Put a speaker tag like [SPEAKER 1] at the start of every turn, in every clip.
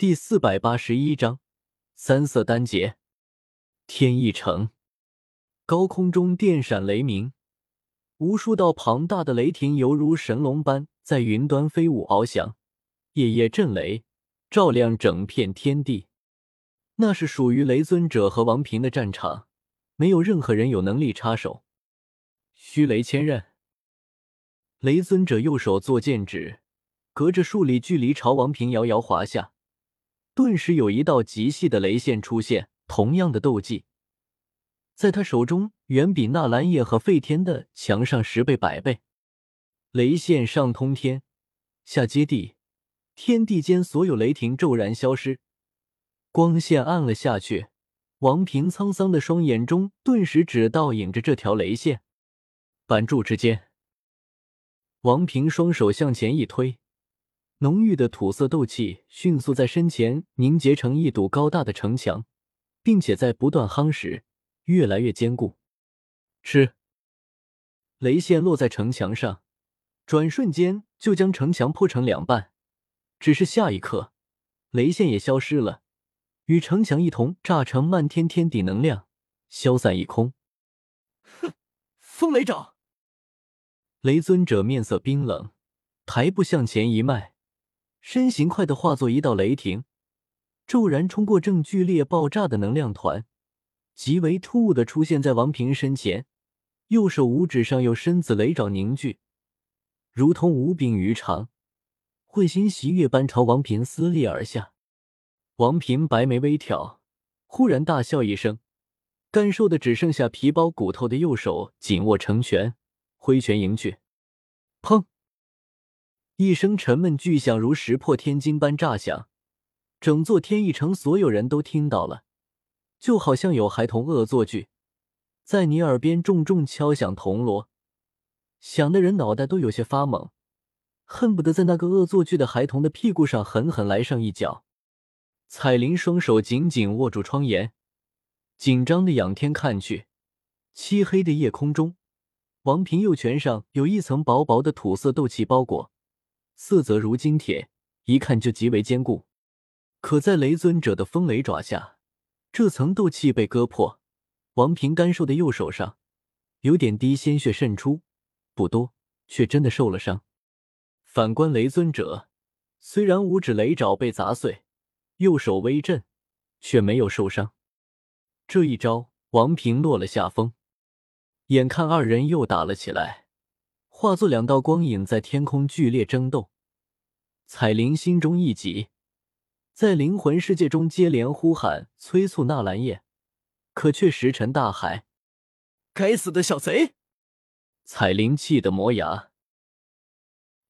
[SPEAKER 1] 第四百八十一章三色丹劫。天意城高空中电闪雷鸣，无数道庞大的雷霆犹如神龙般在云端飞舞翱翔，夜夜震雷，照亮整片天地。那是属于雷尊者和王平的战场，没有任何人有能力插手。虚雷千刃，雷尊者右手作剑指，隔着数里距离朝王平遥遥划下。顿时有一道极细的雷线出现，同样的斗技，在他手中远比纳兰叶和费天的强上十倍百倍。雷线上通天，下接地，天地间所有雷霆骤然消失，光线暗了下去。王平沧桑的双眼中顿时只倒映着这条雷线。板柱之间，王平双手向前一推。浓郁的土色斗气迅速在身前凝结成一堵高大的城墙，并且在不断夯实，越来越坚固。吃！雷线落在城墙上，转瞬间就将城墙破成两半。只是下一刻，雷线也消失了，与城墙一同炸成漫天天地能量，消散一空。
[SPEAKER 2] 哼！风雷掌！
[SPEAKER 1] 雷尊者面色冰冷，抬步向前一迈。身形快的化作一道雷霆，骤然冲过正剧烈爆炸的能量团，极为突兀的出现在王平身前。右手五指上有深紫雷爪凝聚，如同无柄鱼肠，会心袭月般朝王平撕裂而下。王平白眉微挑，忽然大笑一声，干瘦的只剩下皮包骨头的右手紧握成拳，挥拳迎去。砰！一声沉闷巨响如石破天惊般炸响，整座天意城所有人都听到了，就好像有孩童恶作剧在你耳边重重敲响铜锣，响的人脑袋都有些发懵，恨不得在那个恶作剧的孩童的屁股上狠狠来上一脚。彩铃双手紧紧握住窗沿，紧张的仰天看去，漆黑的夜空中，王平右拳上有一层薄薄的土色斗气包裹。色泽如金铁，一看就极为坚固。可在雷尊者的风雷爪下，这层斗气被割破。王平干瘦的右手上有点滴鲜血渗出，不多，却真的受了伤。反观雷尊者，虽然五指雷爪被砸碎，右手微震，却没有受伤。这一招，王平落了下风。眼看二人又打了起来。化作两道光影在天空剧烈争斗，彩铃心中一急，在灵魂世界中接连呼喊催促纳兰叶，可却石沉大海。
[SPEAKER 2] 该死的小贼！
[SPEAKER 1] 彩铃气得磨牙。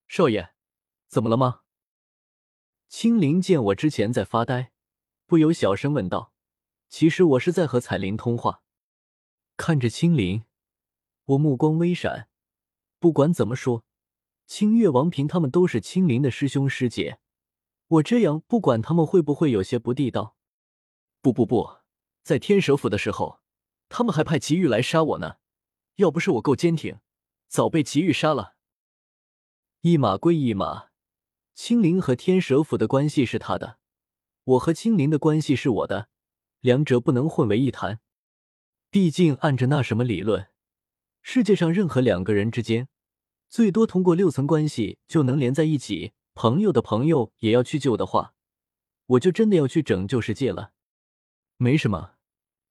[SPEAKER 1] 少爷，怎么了吗？青灵见我之前在发呆，不由小声问道：“其实我是在和彩铃通话。”看着青灵，我目光微闪。不管怎么说，清月王平他们都是青灵的师兄师姐，我这样不管他们会不会有些不地道。不不不，在天蛇府的时候，他们还派祁煜来杀我呢，要不是我够坚挺，早被祁煜杀了。一码归一码，青灵和天蛇府的关系是他的，我和青灵的关系是我的，两者不能混为一谈。毕竟按着那什么理论。世界上任何两个人之间，最多通过六层关系就能连在一起。朋友的朋友也要去救的话，我就真的要去拯救世界了。没什么，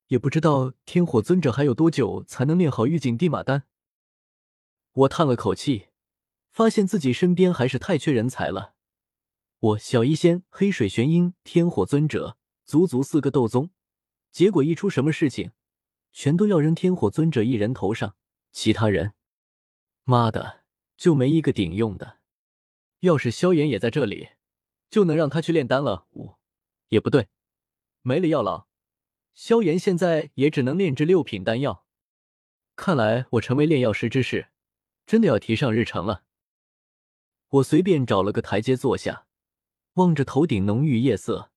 [SPEAKER 1] 也不知道天火尊者还有多久才能练好御景地马丹。我叹了口气，发现自己身边还是太缺人才了。我小医仙、黑水玄鹰、天火尊者，足足四个斗宗，结果一出什么事情，全都要扔天火尊者一人头上。其他人，妈的，就没一个顶用的。要是萧炎也在这里，就能让他去炼丹了。五，也不对，没了药老，萧炎现在也只能炼制六品丹药。看来我成为炼药师之事，真的要提上日程了。我随便找了个台阶坐下，望着头顶浓郁夜色。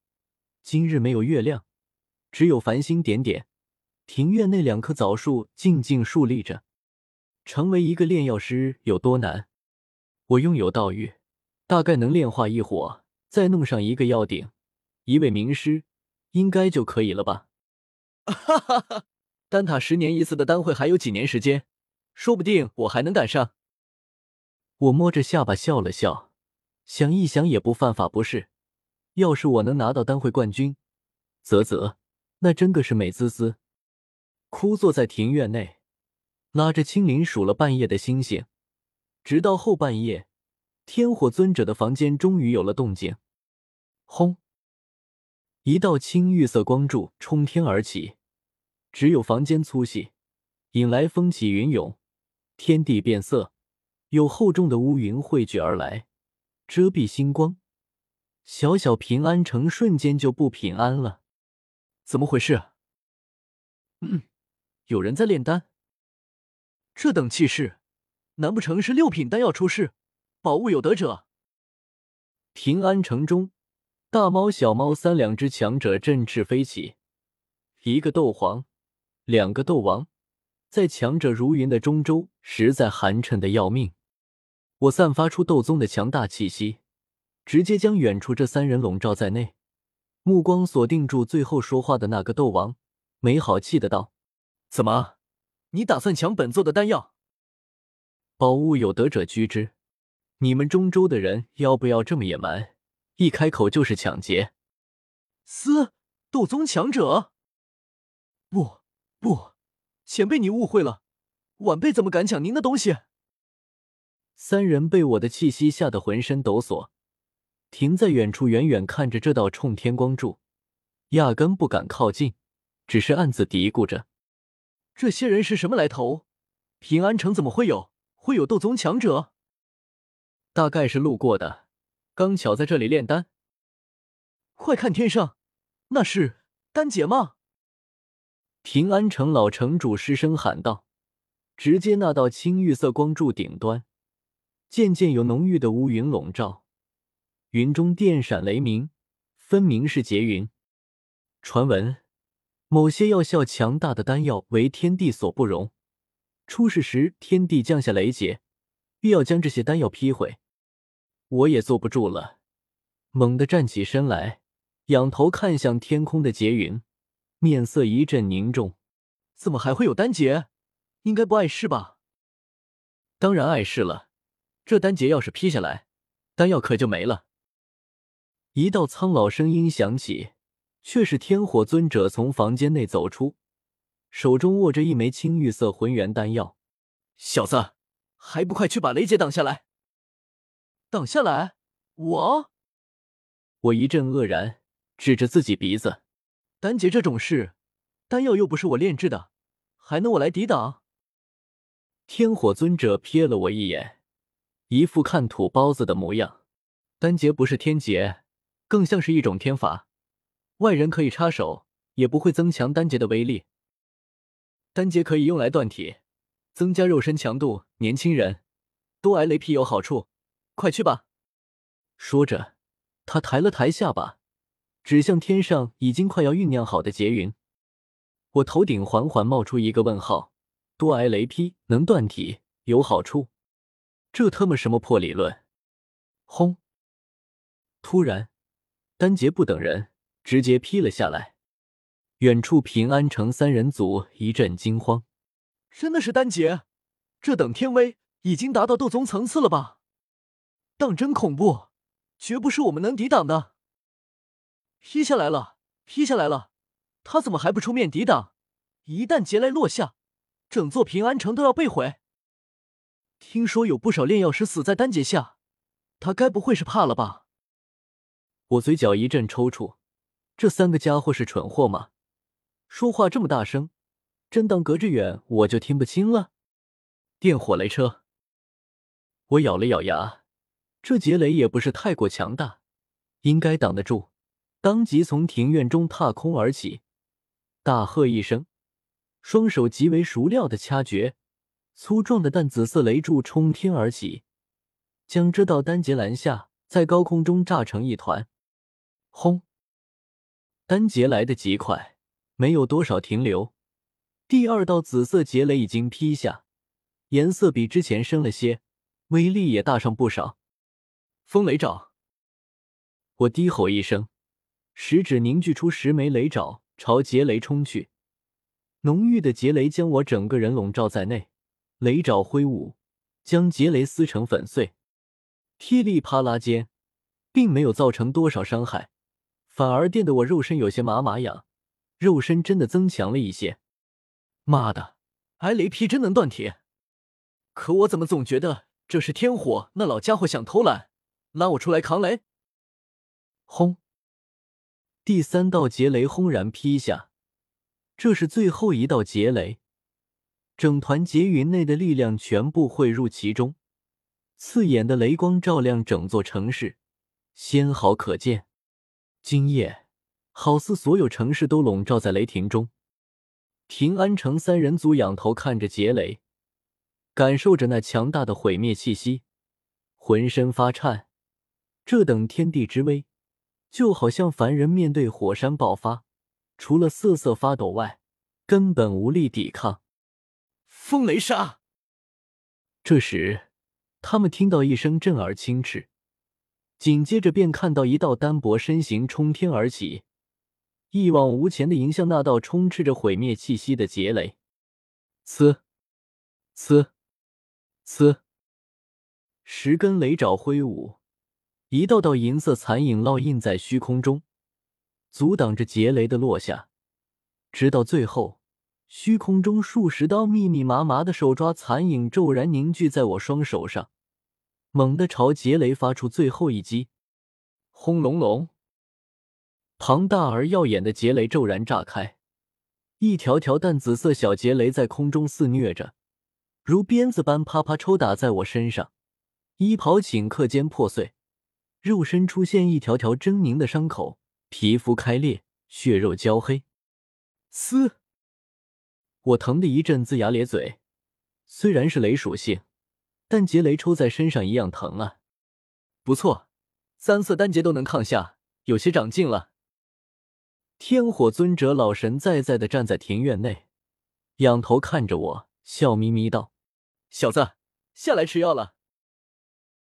[SPEAKER 1] 今日没有月亮，只有繁星点点。庭院内两棵枣树静静竖立着。成为一个炼药师有多难？我拥有道玉，大概能炼化一火，再弄上一个药鼎，一位名师，应该就可以了吧？
[SPEAKER 2] 哈哈哈！丹塔十年一次的丹会还有几年时间，说不定我还能赶上。
[SPEAKER 1] 我摸着下巴笑了笑，想一想也不犯法，不是？要是我能拿到丹会冠军，啧啧，那真个是美滋滋。枯坐在庭院内，拉着青灵数了半夜的星星，直到后半夜，天火尊者的房间终于有了动静。轰！一道青玉色光柱冲天而起，只有房间粗细，引来风起云涌，天地变色，有厚重的乌云汇聚而来，遮蔽星光。小小平安城瞬间就不平安了，
[SPEAKER 2] 怎么回事？嗯，有人在炼丹。这等气势，难不成是六品丹药出世，宝物有得者？
[SPEAKER 1] 平安城中。大猫、小猫三两只强者振翅飞起，一个斗皇，两个斗王，在强者如云的中州，实在寒碜的要命。我散发出斗宗的强大气息，直接将远处这三人笼罩在内。目光锁定住最后说话的那个斗王，没好气的道：“
[SPEAKER 2] 怎么，你打算抢本座的丹药？
[SPEAKER 1] 宝物有得者居之。你们中州的人要不要这么野蛮？”一开口就是抢劫，
[SPEAKER 2] 嘶！斗宗强者？不不，前辈你误会了，晚辈怎么敢抢您的东西？
[SPEAKER 1] 三人被我的气息吓得浑身抖擞，停在远处，远远看着这道冲天光柱，压根不敢靠近，只是暗自嘀咕着：
[SPEAKER 2] 这些人是什么来头？平安城怎么会有会有斗宗强者？
[SPEAKER 1] 大概是路过的。刚巧在这里炼丹，
[SPEAKER 2] 快看天上，那是丹劫吗？
[SPEAKER 1] 平安城老城主失声喊道。直接那道青玉色光柱顶端，渐渐有浓郁的乌云笼罩，云中电闪雷鸣，分明是劫云。传闻，某些药效强大的丹药为天地所不容，出世时天地降下雷劫，必要将这些丹药劈毁。我也坐不住了，猛地站起身来，仰头看向天空的劫云，面色一阵凝重。
[SPEAKER 2] 怎么还会有丹劫？应该不碍事吧？
[SPEAKER 1] 当然碍事了。这丹劫要是劈下来，丹药可就没了。一道苍老声音响起，却是天火尊者从房间内走出，手中握着一枚青玉色浑元丹药。
[SPEAKER 2] 小子，还不快去把雷劫挡下来！挡下来！我
[SPEAKER 1] 我一阵愕然，指着自己鼻子：“
[SPEAKER 2] 丹劫这种事，丹药又不是我炼制的，还能我来抵挡？”
[SPEAKER 1] 天火尊者瞥了我一眼，一副看土包子的模样。丹劫不是天劫，更像是一种天法，外人可以插手，也不会增强丹劫的威力。丹劫可以用来断体，增加肉身强度。年轻人多挨雷劈有好处。快去吧！说着，他抬了抬下巴，指向天上已经快要酝酿好的劫云。我头顶缓缓冒出一个问号：多挨雷劈能断体，有好处？这他妈什么破理论？轰！突然，丹劫不等人，直接劈了下来。远处平安城三人组一阵惊慌：
[SPEAKER 2] 真的是丹劫？这等天威已经达到斗宗层次了吧？当真恐怖，绝不是我们能抵挡的。劈下来了，劈下来了，他怎么还不出面抵挡？一旦劫来落下，整座平安城都要被毁。听说有不少炼药师死在丹劫下，他该不会是怕了吧？
[SPEAKER 1] 我嘴角一阵抽搐，这三个家伙是蠢货吗？说话这么大声，真当隔着远我就听不清了？电火雷车，我咬了咬牙。这劫雷也不是太过强大，应该挡得住。当即从庭院中踏空而起，大喝一声，双手极为熟练的掐诀，粗壮的淡紫色雷柱冲天而起，将这道丹劫拦下，在高空中炸成一团。轰！丹劫来得极快，没有多少停留，第二道紫色劫雷已经劈下，颜色比之前深了些，威力也大上不少。风雷爪！我低吼一声，食指凝聚出十枚雷爪，朝劫雷冲去。浓郁的劫雷将我整个人笼罩在内，雷爪挥舞，将劫雷撕成粉碎。噼里啪啦间，并没有造成多少伤害，反而电得我肉身有些麻麻痒，肉身真的增强了一些。
[SPEAKER 2] 妈的，挨雷劈真能断铁！可我怎么总觉得这是天火那老家伙想偷懒，拉我出来扛雷？
[SPEAKER 1] 轰！第三道劫雷轰然劈下，这是最后一道劫雷，整团劫云内的力量全部汇入其中，刺眼的雷光照亮整座城市，纤毫可见。今夜，好似所有城市都笼罩在雷霆中。平安城三人组仰头看着劫雷。感受着那强大的毁灭气息，浑身发颤。这等天地之威，就好像凡人面对火山爆发，除了瑟瑟发抖外，根本无力抵抗。
[SPEAKER 2] 风雷杀！
[SPEAKER 1] 这时，他们听到一声震耳轻斥，紧接着便看到一道单薄身形冲天而起，一往无前的迎向那道充斥着毁灭气息的劫雷。呲，呲。呲！十根雷爪挥舞，一道道银色残影烙印在虚空中，阻挡着劫雷的落下。直到最后，虚空中数十道密密麻麻的手抓残影骤然凝聚在我双手上，猛地朝杰雷发出最后一击。轰隆隆！庞大而耀眼的劫雷骤然炸开，一条条淡紫色小杰雷在空中肆虐着。如鞭子般啪啪抽打在我身上，衣袍顷刻间破碎，肉身出现一条条狰狞的伤口，皮肤开裂，血肉焦黑。嘶！我疼得一阵龇牙咧嘴。虽然是雷属性，但劫雷抽在身上一样疼啊。
[SPEAKER 2] 不错，三色丹劫都能抗下，有些长进了。
[SPEAKER 1] 天火尊者老神在在的站在庭院内，仰头看着我，笑眯眯道。
[SPEAKER 2] 小子，下来吃药了。